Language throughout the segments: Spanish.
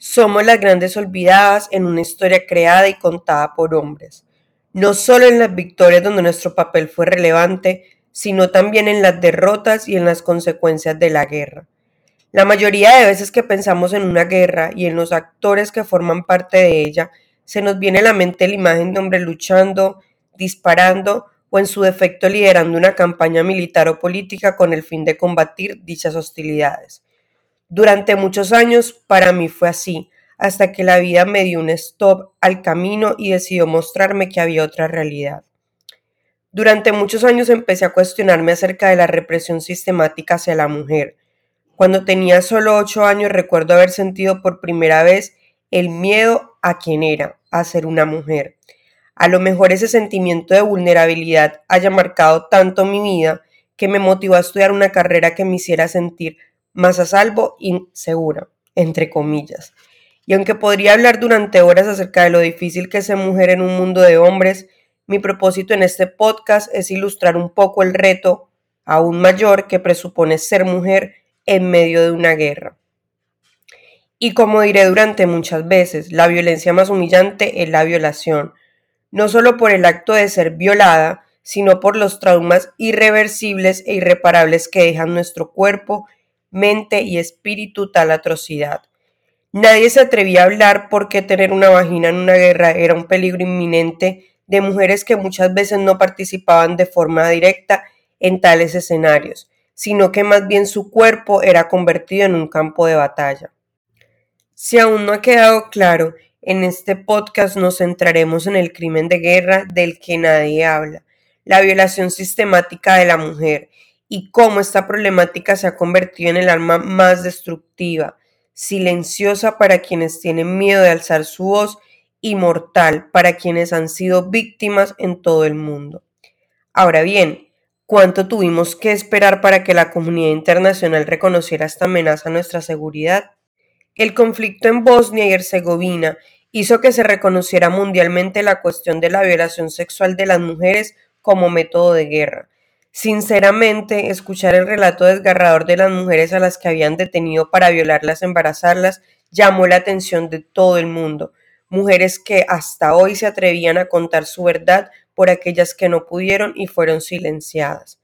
Somos las grandes olvidadas en una historia creada y contada por hombres, no solo en las victorias donde nuestro papel fue relevante, sino también en las derrotas y en las consecuencias de la guerra. La mayoría de veces que pensamos en una guerra y en los actores que forman parte de ella, se nos viene a la mente la imagen de hombres luchando, disparando o en su defecto liderando una campaña militar o política con el fin de combatir dichas hostilidades. Durante muchos años para mí fue así, hasta que la vida me dio un stop al camino y decidió mostrarme que había otra realidad. Durante muchos años empecé a cuestionarme acerca de la represión sistemática hacia la mujer. Cuando tenía solo ocho años recuerdo haber sentido por primera vez el miedo a quien era, a ser una mujer. A lo mejor ese sentimiento de vulnerabilidad haya marcado tanto mi vida que me motivó a estudiar una carrera que me hiciera sentir más a salvo y segura, entre comillas. Y aunque podría hablar durante horas acerca de lo difícil que es ser mujer en un mundo de hombres, mi propósito en este podcast es ilustrar un poco el reto aún mayor que presupone ser mujer en medio de una guerra. Y como diré durante muchas veces, la violencia más humillante es la violación, no solo por el acto de ser violada, sino por los traumas irreversibles e irreparables que dejan nuestro cuerpo, mente y espíritu tal atrocidad. Nadie se atrevía a hablar porque tener una vagina en una guerra era un peligro inminente de mujeres que muchas veces no participaban de forma directa en tales escenarios, sino que más bien su cuerpo era convertido en un campo de batalla. Si aún no ha quedado claro, en este podcast nos centraremos en el crimen de guerra del que nadie habla, la violación sistemática de la mujer y cómo esta problemática se ha convertido en el arma más destructiva, silenciosa para quienes tienen miedo de alzar su voz y mortal para quienes han sido víctimas en todo el mundo. Ahora bien, ¿cuánto tuvimos que esperar para que la comunidad internacional reconociera esta amenaza a nuestra seguridad? El conflicto en Bosnia y Herzegovina hizo que se reconociera mundialmente la cuestión de la violación sexual de las mujeres como método de guerra. Sinceramente, escuchar el relato desgarrador de las mujeres a las que habían detenido para violarlas, embarazarlas, llamó la atención de todo el mundo. Mujeres que hasta hoy se atrevían a contar su verdad por aquellas que no pudieron y fueron silenciadas.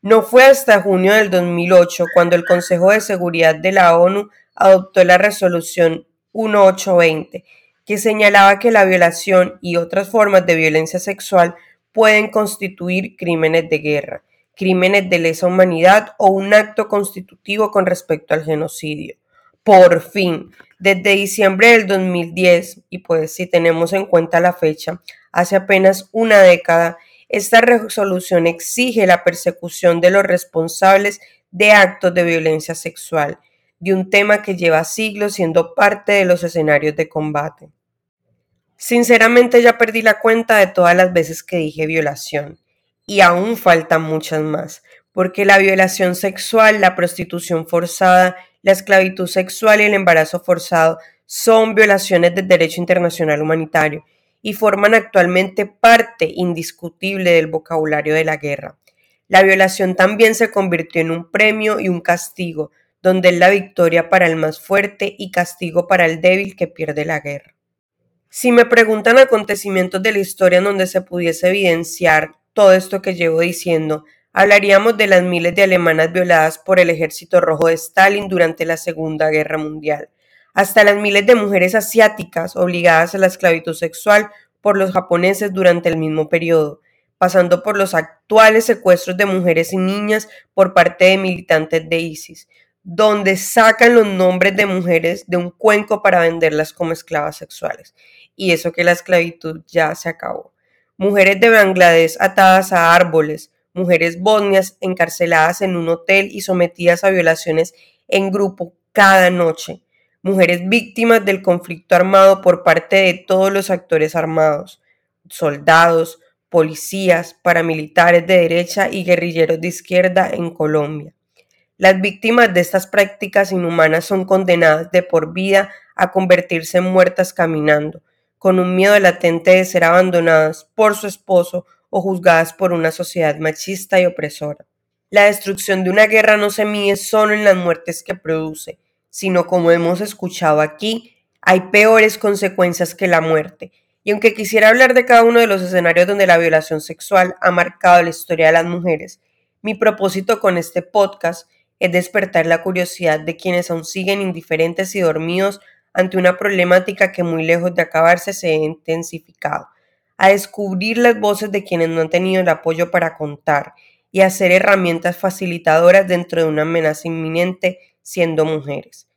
No fue hasta junio del 2008 cuando el Consejo de Seguridad de la ONU adoptó la resolución 1820, que señalaba que la violación y otras formas de violencia sexual pueden constituir crímenes de guerra, crímenes de lesa humanidad o un acto constitutivo con respecto al genocidio. Por fin, desde diciembre del 2010, y pues si tenemos en cuenta la fecha, hace apenas una década, esta resolución exige la persecución de los responsables de actos de violencia sexual de un tema que lleva siglos siendo parte de los escenarios de combate. Sinceramente ya perdí la cuenta de todas las veces que dije violación, y aún faltan muchas más, porque la violación sexual, la prostitución forzada, la esclavitud sexual y el embarazo forzado son violaciones del derecho internacional humanitario y forman actualmente parte indiscutible del vocabulario de la guerra. La violación también se convirtió en un premio y un castigo, donde es la victoria para el más fuerte y castigo para el débil que pierde la guerra. Si me preguntan acontecimientos de la historia en donde se pudiese evidenciar todo esto que llevo diciendo, hablaríamos de las miles de alemanas violadas por el ejército rojo de Stalin durante la Segunda Guerra Mundial, hasta las miles de mujeres asiáticas obligadas a la esclavitud sexual por los japoneses durante el mismo periodo, pasando por los actuales secuestros de mujeres y niñas por parte de militantes de ISIS, donde sacan los nombres de mujeres de un cuenco para venderlas como esclavas sexuales. Y eso que la esclavitud ya se acabó. Mujeres de Bangladesh atadas a árboles, mujeres bosnias encarceladas en un hotel y sometidas a violaciones en grupo cada noche, mujeres víctimas del conflicto armado por parte de todos los actores armados, soldados, policías, paramilitares de derecha y guerrilleros de izquierda en Colombia. Las víctimas de estas prácticas inhumanas son condenadas de por vida a convertirse en muertas caminando, con un miedo latente de ser abandonadas por su esposo o juzgadas por una sociedad machista y opresora. La destrucción de una guerra no se mide solo en las muertes que produce, sino como hemos escuchado aquí, Hay peores consecuencias que la muerte, y aunque quisiera hablar de cada uno de los escenarios donde la violación sexual ha marcado la historia de las mujeres, mi propósito con este podcast es despertar la curiosidad de quienes aún siguen indiferentes y dormidos ante una problemática que muy lejos de acabarse se ha intensificado, a descubrir las voces de quienes no han tenido el apoyo para contar y a ser herramientas facilitadoras dentro de una amenaza inminente siendo mujeres.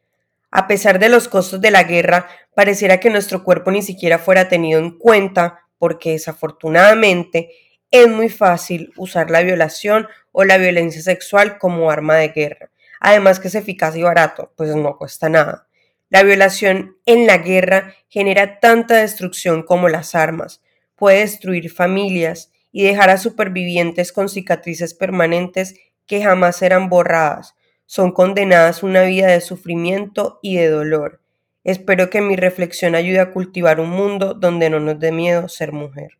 A pesar de los costos de la guerra, pareciera que nuestro cuerpo ni siquiera fuera tenido en cuenta porque desafortunadamente es muy fácil usar la violación o la violencia sexual como arma de guerra. Además que es eficaz y barato, pues no cuesta nada. La violación en la guerra genera tanta destrucción como las armas. Puede destruir familias y dejar a supervivientes con cicatrices permanentes que jamás serán borradas. Son condenadas a una vida de sufrimiento y de dolor. Espero que mi reflexión ayude a cultivar un mundo donde no nos dé miedo ser mujer.